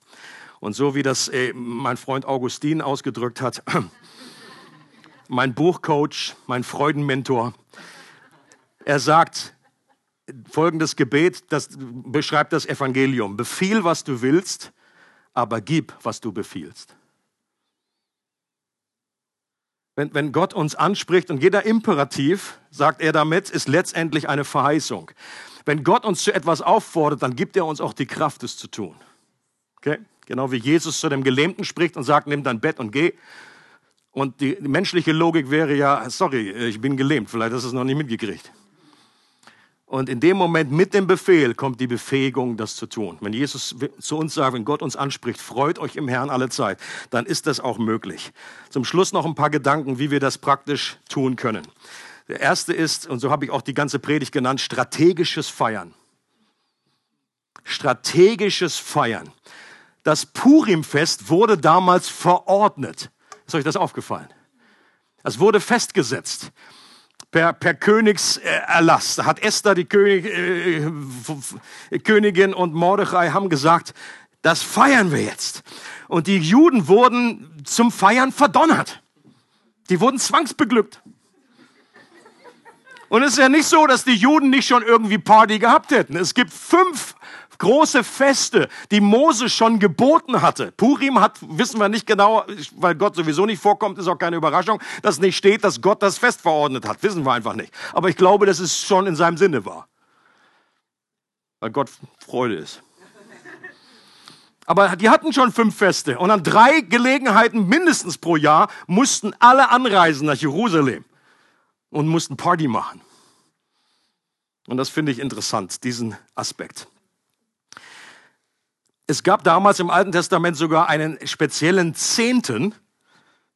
Und so wie das äh, mein Freund Augustin ausgedrückt hat, mein Buchcoach, mein Freudenmentor, er sagt, folgendes Gebet, das beschreibt das Evangelium. Befiehl, was du willst, aber gib, was du befiehlst. Wenn, wenn Gott uns anspricht und jeder Imperativ, sagt er damit, ist letztendlich eine Verheißung. Wenn Gott uns zu etwas auffordert, dann gibt er uns auch die Kraft, es zu tun. Okay? Genau wie Jesus zu dem Gelähmten spricht und sagt, nimm dein Bett und geh. Und die menschliche Logik wäre ja, sorry, ich bin gelähmt, vielleicht hast du es noch nicht mitgekriegt. Und in dem Moment mit dem Befehl kommt die Befähigung, das zu tun. Wenn Jesus zu uns sagt, wenn Gott uns anspricht, freut euch im Herrn alle Zeit, dann ist das auch möglich. Zum Schluss noch ein paar Gedanken, wie wir das praktisch tun können. Der erste ist, und so habe ich auch die ganze Predigt genannt, strategisches Feiern. Strategisches Feiern. Das Purimfest wurde damals verordnet. Ist euch das aufgefallen? Es wurde festgesetzt per, per Königserlass. Da hat Esther, die König, äh, Königin und Mordechai haben gesagt, das feiern wir jetzt. Und die Juden wurden zum Feiern verdonnert. Die wurden zwangsbeglückt. Und es ist ja nicht so, dass die Juden nicht schon irgendwie Party gehabt hätten. Es gibt fünf große Feste, die Mose schon geboten hatte. Purim hat, wissen wir nicht genau, weil Gott sowieso nicht vorkommt, ist auch keine Überraschung, dass nicht steht, dass Gott das Fest verordnet hat. Wissen wir einfach nicht. Aber ich glaube, dass es schon in seinem Sinne war. Weil Gott Freude ist. Aber die hatten schon fünf Feste und an drei Gelegenheiten mindestens pro Jahr mussten alle anreisen nach Jerusalem und mussten Party machen. Und das finde ich interessant, diesen Aspekt. Es gab damals im Alten Testament sogar einen speziellen Zehnten.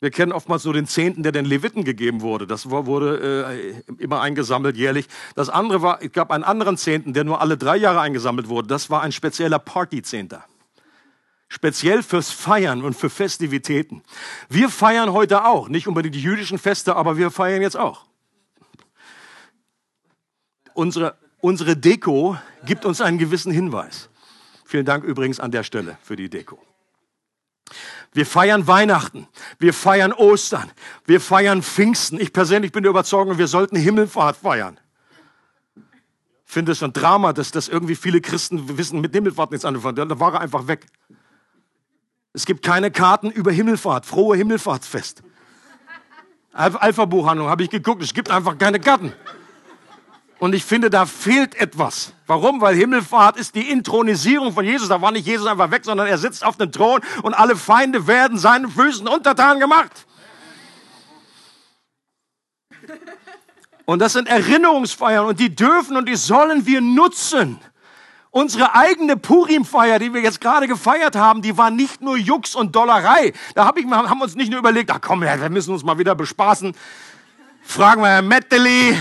Wir kennen oftmals nur den Zehnten, der den Leviten gegeben wurde. Das wurde äh, immer eingesammelt jährlich. Das andere war, es gab einen anderen Zehnten, der nur alle drei Jahre eingesammelt wurde. Das war ein spezieller Partyzehnter. Speziell fürs Feiern und für Festivitäten. Wir feiern heute auch, nicht unbedingt die jüdischen Feste, aber wir feiern jetzt auch. Unsere, unsere Deko gibt uns einen gewissen Hinweis. Vielen Dank übrigens an der Stelle für die Deko. Wir feiern Weihnachten, wir feiern Ostern, wir feiern Pfingsten. Ich persönlich bin der Überzeugung, wir sollten Himmelfahrt feiern. Ich finde es schon Drama, dass, dass irgendwie viele Christen wissen, mit Himmelfahrt nichts anfangen. Da war er einfach weg. Es gibt keine Karten über Himmelfahrt, frohe Himmelfahrtsfest. Alpha-Buchhandlung habe ich geguckt, es gibt einfach keine Karten. Und ich finde, da fehlt etwas. Warum? Weil Himmelfahrt ist die Intronisierung von Jesus. Da war nicht Jesus einfach weg, sondern er sitzt auf dem Thron und alle Feinde werden seinen Füßen untertan gemacht. Und das sind Erinnerungsfeiern und die dürfen und die sollen wir nutzen. Unsere eigene Purimfeier, die wir jetzt gerade gefeiert haben, die war nicht nur Jux und Dollerei. Da hab ich, haben wir uns nicht nur überlegt, ach komm, wir müssen uns mal wieder bespaßen. Fragen wir Herr Metteli,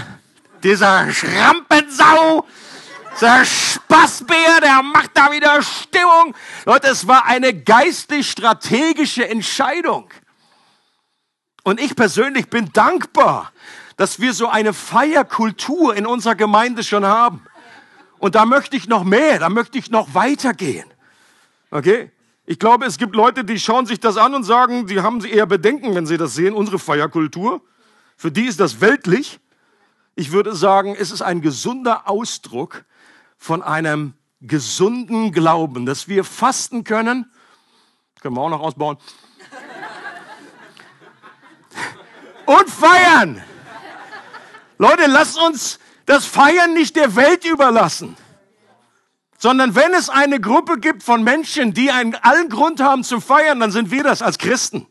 dieser Schrampensau, dieser Spaßbär, der macht da wieder Stimmung. Leute, es war eine geistlich-strategische Entscheidung. Und ich persönlich bin dankbar, dass wir so eine Feierkultur in unserer Gemeinde schon haben. Und da möchte ich noch mehr, da möchte ich noch weitergehen. Okay? Ich glaube, es gibt Leute, die schauen sich das an und sagen, die haben sie eher Bedenken, wenn sie das sehen, unsere Feierkultur. Für die ist das weltlich. Ich würde sagen, es ist ein gesunder Ausdruck von einem gesunden Glauben, dass wir fasten können. Können wir auch noch ausbauen. Und feiern. Leute, lasst uns das Feiern nicht der Welt überlassen, sondern wenn es eine Gruppe gibt von Menschen, die einen allen Grund haben zum Feiern, dann sind wir das als Christen.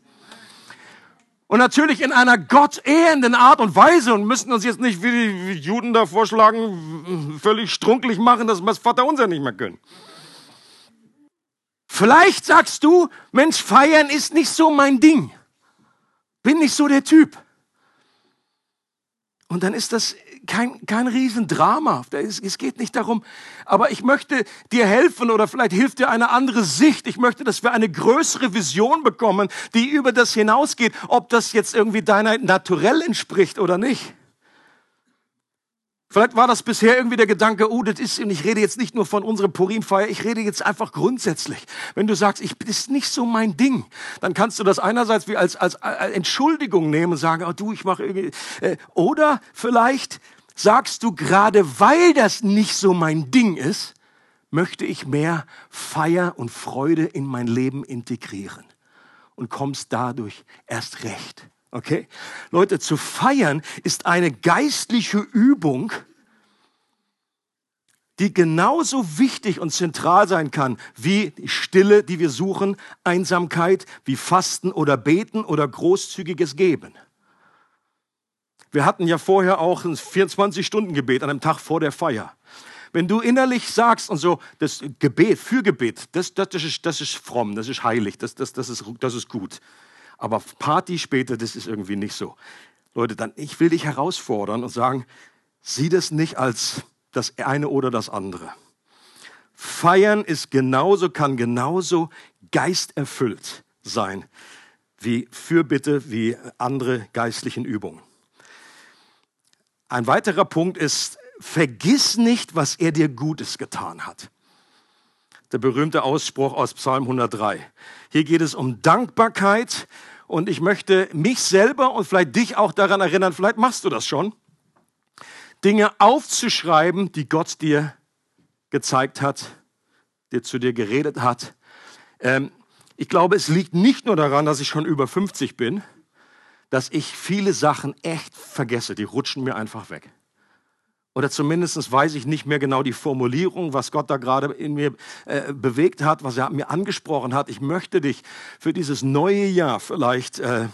Und natürlich in einer gottehrenden Art und Weise und müssen uns jetzt nicht wie die Juden da vorschlagen, völlig strunkelig machen, dass wir das Vaterunser nicht mehr können. Vielleicht sagst du, Mensch, feiern ist nicht so mein Ding. Bin nicht so der Typ. Und dann ist das kein, kein Riesendrama. Es geht nicht darum, aber ich möchte dir helfen oder vielleicht hilft dir eine andere Sicht. Ich möchte, dass wir eine größere Vision bekommen, die über das hinausgeht, ob das jetzt irgendwie deiner Naturell entspricht oder nicht. Vielleicht war das bisher irgendwie der Gedanke, oh, das ist, und ich rede jetzt nicht nur von unserer Purimfeier, ich rede jetzt einfach grundsätzlich. Wenn du sagst, ich, das ist nicht so mein Ding, dann kannst du das einerseits wie als, als, als Entschuldigung nehmen und sagen, oh du, ich mache irgendwie, äh, oder vielleicht sagst du gerade, weil das nicht so mein Ding ist, möchte ich mehr Feier und Freude in mein Leben integrieren und kommst dadurch erst recht Okay? Leute, zu feiern ist eine geistliche Übung, die genauso wichtig und zentral sein kann wie die Stille, die wir suchen, Einsamkeit, wie Fasten oder Beten oder großzügiges Geben. Wir hatten ja vorher auch ein 24-Stunden-Gebet an einem Tag vor der Feier. Wenn du innerlich sagst und so, das Gebet, für Gebet, das, das, das, ist, das ist fromm, das ist heilig, das, das, das, ist, das ist gut. Aber Party später, das ist irgendwie nicht so. Leute, dann, ich will dich herausfordern und sagen, sieh das nicht als das eine oder das andere. Feiern ist genauso, kann genauso geisterfüllt sein wie Fürbitte, wie andere geistlichen Übungen. Ein weiterer Punkt ist, vergiss nicht, was er dir Gutes getan hat. Der berühmte Ausspruch aus Psalm 103. Hier geht es um Dankbarkeit und ich möchte mich selber und vielleicht dich auch daran erinnern, vielleicht machst du das schon, Dinge aufzuschreiben, die Gott dir gezeigt hat, der zu dir geredet hat. Ähm, ich glaube, es liegt nicht nur daran, dass ich schon über 50 bin, dass ich viele Sachen echt vergesse. Die rutschen mir einfach weg. Oder zumindest weiß ich nicht mehr genau die Formulierung, was Gott da gerade in mir äh, bewegt hat, was er mir angesprochen hat. Ich möchte dich für dieses neue Jahr vielleicht äh,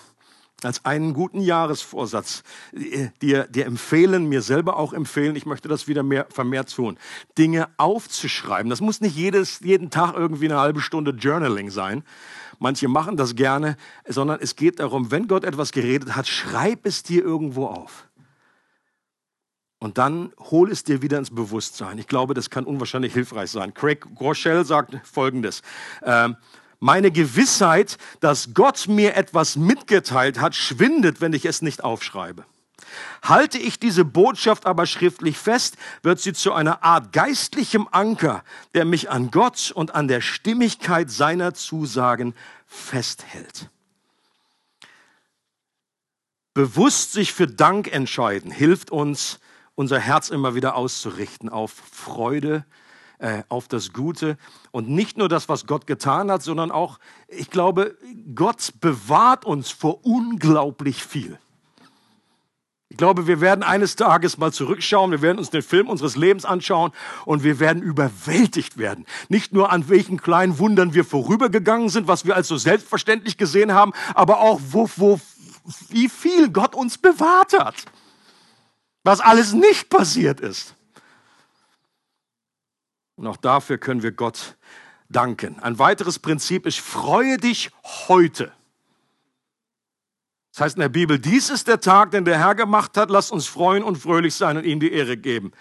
als einen guten Jahresvorsatz äh, dir, dir empfehlen, mir selber auch empfehlen, ich möchte das wieder mehr vermehrt tun, Dinge aufzuschreiben. Das muss nicht jedes, jeden Tag irgendwie eine halbe Stunde Journaling sein. Manche machen das gerne, sondern es geht darum, wenn Gott etwas geredet hat, schreib es dir irgendwo auf. Und dann hol es dir wieder ins Bewusstsein. Ich glaube, das kann unwahrscheinlich hilfreich sein. Craig Groeschel sagt Folgendes. Ähm, meine Gewissheit, dass Gott mir etwas mitgeteilt hat, schwindet, wenn ich es nicht aufschreibe. Halte ich diese Botschaft aber schriftlich fest, wird sie zu einer Art geistlichem Anker, der mich an Gott und an der Stimmigkeit seiner Zusagen festhält. Bewusst sich für Dank entscheiden hilft uns, unser Herz immer wieder auszurichten auf Freude, äh, auf das Gute und nicht nur das, was Gott getan hat, sondern auch, ich glaube, Gott bewahrt uns vor unglaublich viel. Ich glaube, wir werden eines Tages mal zurückschauen, wir werden uns den Film unseres Lebens anschauen und wir werden überwältigt werden. Nicht nur an welchen kleinen Wundern wir vorübergegangen sind, was wir als so selbstverständlich gesehen haben, aber auch wo, wo, wie viel Gott uns bewahrt hat was alles nicht passiert ist. Und auch dafür können wir Gott danken. Ein weiteres Prinzip ist, freue dich heute. Das heißt in der Bibel, dies ist der Tag, den der Herr gemacht hat, lass uns freuen und fröhlich sein und ihm die Ehre geben.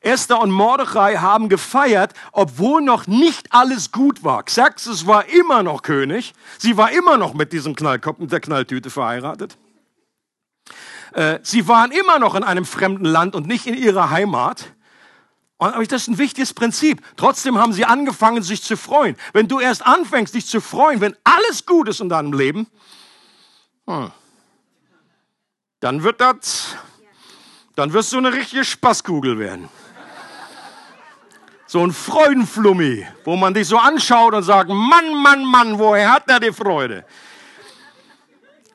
Esther und Mordechai haben gefeiert, obwohl noch nicht alles gut war. Xerxes war immer noch König. Sie war immer noch mit diesem Knallkopf, mit der Knalltüte verheiratet. Äh, sie waren immer noch in einem fremden Land und nicht in ihrer Heimat. Und das ist ein wichtiges Prinzip. Trotzdem haben sie angefangen, sich zu freuen. Wenn du erst anfängst, dich zu freuen, wenn alles gut ist in deinem Leben, hm, dann wird das dann wirst du eine richtige Spaßkugel werden. So ein Freudenflummi, wo man dich so anschaut und sagt, Mann, Mann, Mann, woher hat er die Freude?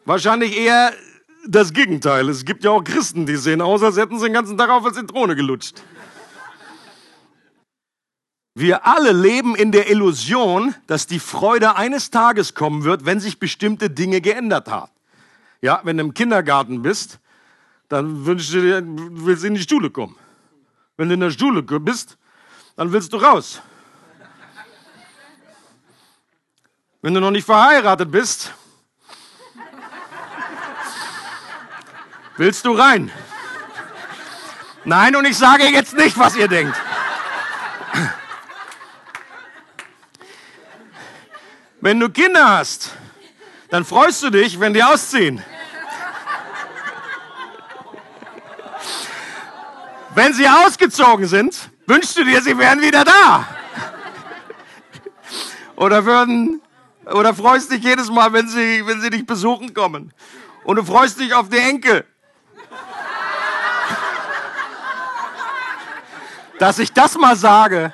Wahrscheinlich eher das Gegenteil. Es gibt ja auch Christen, die sehen aus, als hätten sie den ganzen Tag auf der Zitrone gelutscht. Wir alle leben in der Illusion, dass die Freude eines Tages kommen wird, wenn sich bestimmte Dinge geändert haben. Ja, wenn du im Kindergarten bist, dann wünschst du dir, willst in die Schule kommen. Wenn du in der Schule bist, dann willst du raus. Wenn du noch nicht verheiratet bist, willst du rein. Nein, und ich sage jetzt nicht, was ihr denkt. Wenn du Kinder hast, dann freust du dich, wenn die ausziehen. Wenn sie ausgezogen sind, wünschst du dir, sie wären wieder da. Oder würden, oder freust dich jedes Mal, wenn sie, wenn sie dich besuchen kommen. Und du freust dich auf die Enkel. Dass ich das mal sage.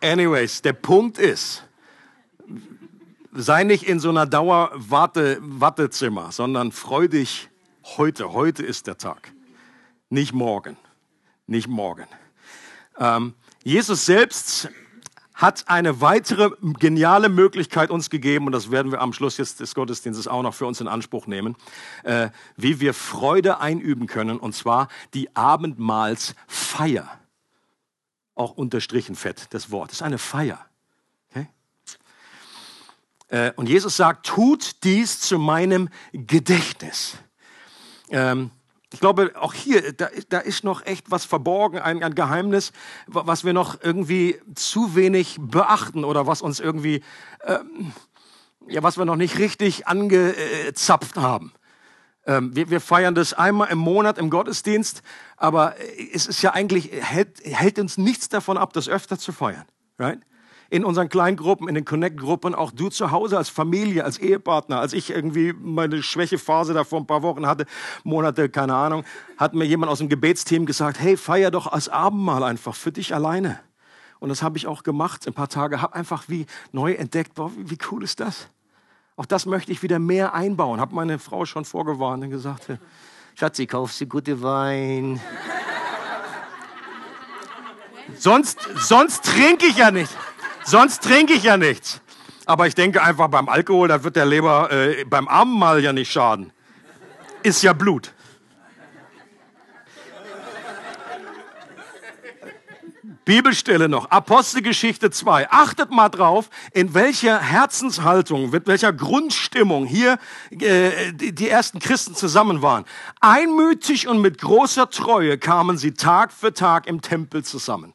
Anyways, der Punkt ist, sei nicht in so einer Dauer-Wartezimmer, sondern freu dich heute. Heute ist der Tag. Nicht morgen. Nicht morgen. Ähm, Jesus selbst hat eine weitere geniale Möglichkeit uns gegeben, und das werden wir am Schluss jetzt des Gottesdienstes auch noch für uns in Anspruch nehmen, äh, wie wir Freude einüben können, und zwar die Abendmahlsfeier auch unterstrichen fett, das Wort. Das ist eine Feier. Okay? Äh, und Jesus sagt, tut dies zu meinem Gedächtnis. Ähm, ich glaube, auch hier, da, da, ist noch echt was verborgen, ein, ein, Geheimnis, was wir noch irgendwie zu wenig beachten oder was uns irgendwie, ähm, ja, was wir noch nicht richtig angezapft haben. Ähm, wir, wir, feiern das einmal im Monat im Gottesdienst, aber es ist ja eigentlich, hält, hält uns nichts davon ab, das öfter zu feiern. Right? In unseren Kleingruppen, in den Connect-Gruppen, auch du zu Hause als Familie, als Ehepartner. Als ich irgendwie meine Schwächephase da vor ein paar Wochen hatte, Monate, keine Ahnung, hat mir jemand aus dem Gebetsteam gesagt, hey, feier doch als Abendmahl einfach für dich alleine. Und das habe ich auch gemacht. Ein paar Tage habe einfach wie neu entdeckt, boah, wie cool ist das? Auch das möchte ich wieder mehr einbauen. Habe meine Frau schon vorgewarnt und gesagt, Schatzi, kauf sie gute Wein. sonst, sonst trinke ich ja nicht. Sonst trinke ich ja nichts. Aber ich denke einfach beim Alkohol, da wird der Leber äh, beim Abendmahl ja nicht schaden. Ist ja Blut. Bibelstelle noch, Apostelgeschichte 2. Achtet mal drauf, in welcher Herzenshaltung, mit welcher Grundstimmung hier äh, die, die ersten Christen zusammen waren. Einmütig und mit großer Treue kamen sie Tag für Tag im Tempel zusammen.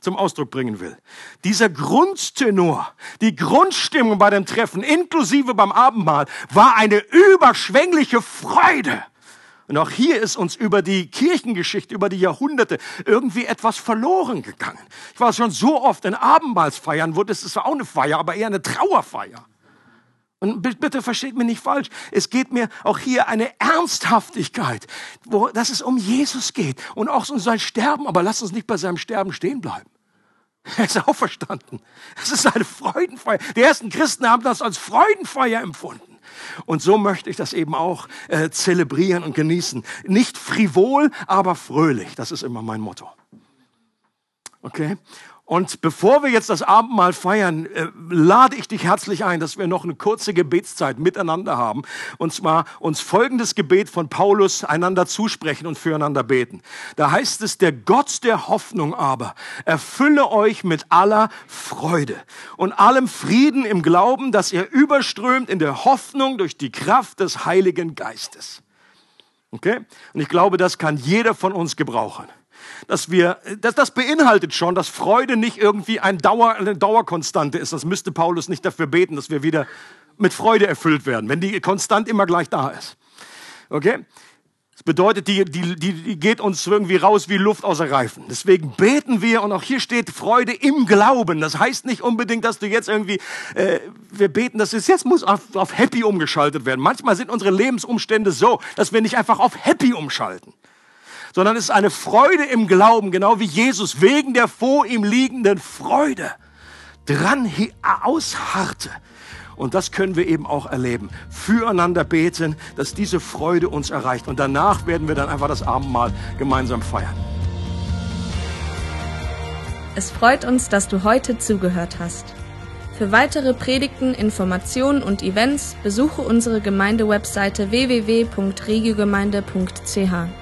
zum Ausdruck bringen will. Dieser Grundtenor, die Grundstimmung bei dem Treffen, inklusive beim Abendmahl, war eine überschwängliche Freude. Und auch hier ist uns über die Kirchengeschichte, über die Jahrhunderte irgendwie etwas verloren gegangen. Ich war schon so oft in Abendmahlsfeiern, wo das ist auch eine Feier, aber eher eine Trauerfeier. Und bitte versteht mich nicht falsch. Es geht mir auch hier eine Ernsthaftigkeit, wo, dass es um Jesus geht und auch um sein Sterben. Aber lass uns nicht bei seinem Sterben stehen bleiben. Er ist auferstanden. Es ist eine Freudenfeier. Die ersten Christen haben das als Freudenfeier empfunden. Und so möchte ich das eben auch äh, zelebrieren und genießen. Nicht frivol, aber fröhlich. Das ist immer mein Motto. Okay? Und bevor wir jetzt das Abendmahl feiern, äh, lade ich dich herzlich ein, dass wir noch eine kurze Gebetszeit miteinander haben. Und zwar uns folgendes Gebet von Paulus einander zusprechen und füreinander beten. Da heißt es, der Gott der Hoffnung aber erfülle euch mit aller Freude und allem Frieden im Glauben, dass ihr überströmt in der Hoffnung durch die Kraft des Heiligen Geistes Okay? Und ich glaube, das kann jeder von uns gebrauchen. Dass wir, das, das beinhaltet schon, dass Freude nicht irgendwie ein Dauer, eine Dauerkonstante ist. Das müsste Paulus nicht dafür beten, dass wir wieder mit Freude erfüllt werden, wenn die konstant immer gleich da ist. Okay? Das bedeutet, die, die, die, geht uns irgendwie raus wie Luft außer Reifen. Deswegen beten wir und auch hier steht Freude im Glauben. Das heißt nicht unbedingt, dass du jetzt irgendwie, äh, wir beten, dass es jetzt muss auf, auf Happy umgeschaltet werden. Manchmal sind unsere Lebensumstände so, dass wir nicht einfach auf Happy umschalten, sondern es ist eine Freude im Glauben, genau wie Jesus wegen der vor ihm liegenden Freude dran ausharrte und das können wir eben auch erleben. Füreinander beten, dass diese Freude uns erreicht. Und danach werden wir dann einfach das Abendmahl gemeinsam feiern. Es freut uns, dass du heute zugehört hast. Für weitere Predigten, Informationen und Events besuche unsere Gemeindewebseite www.regiogemeinde.ch.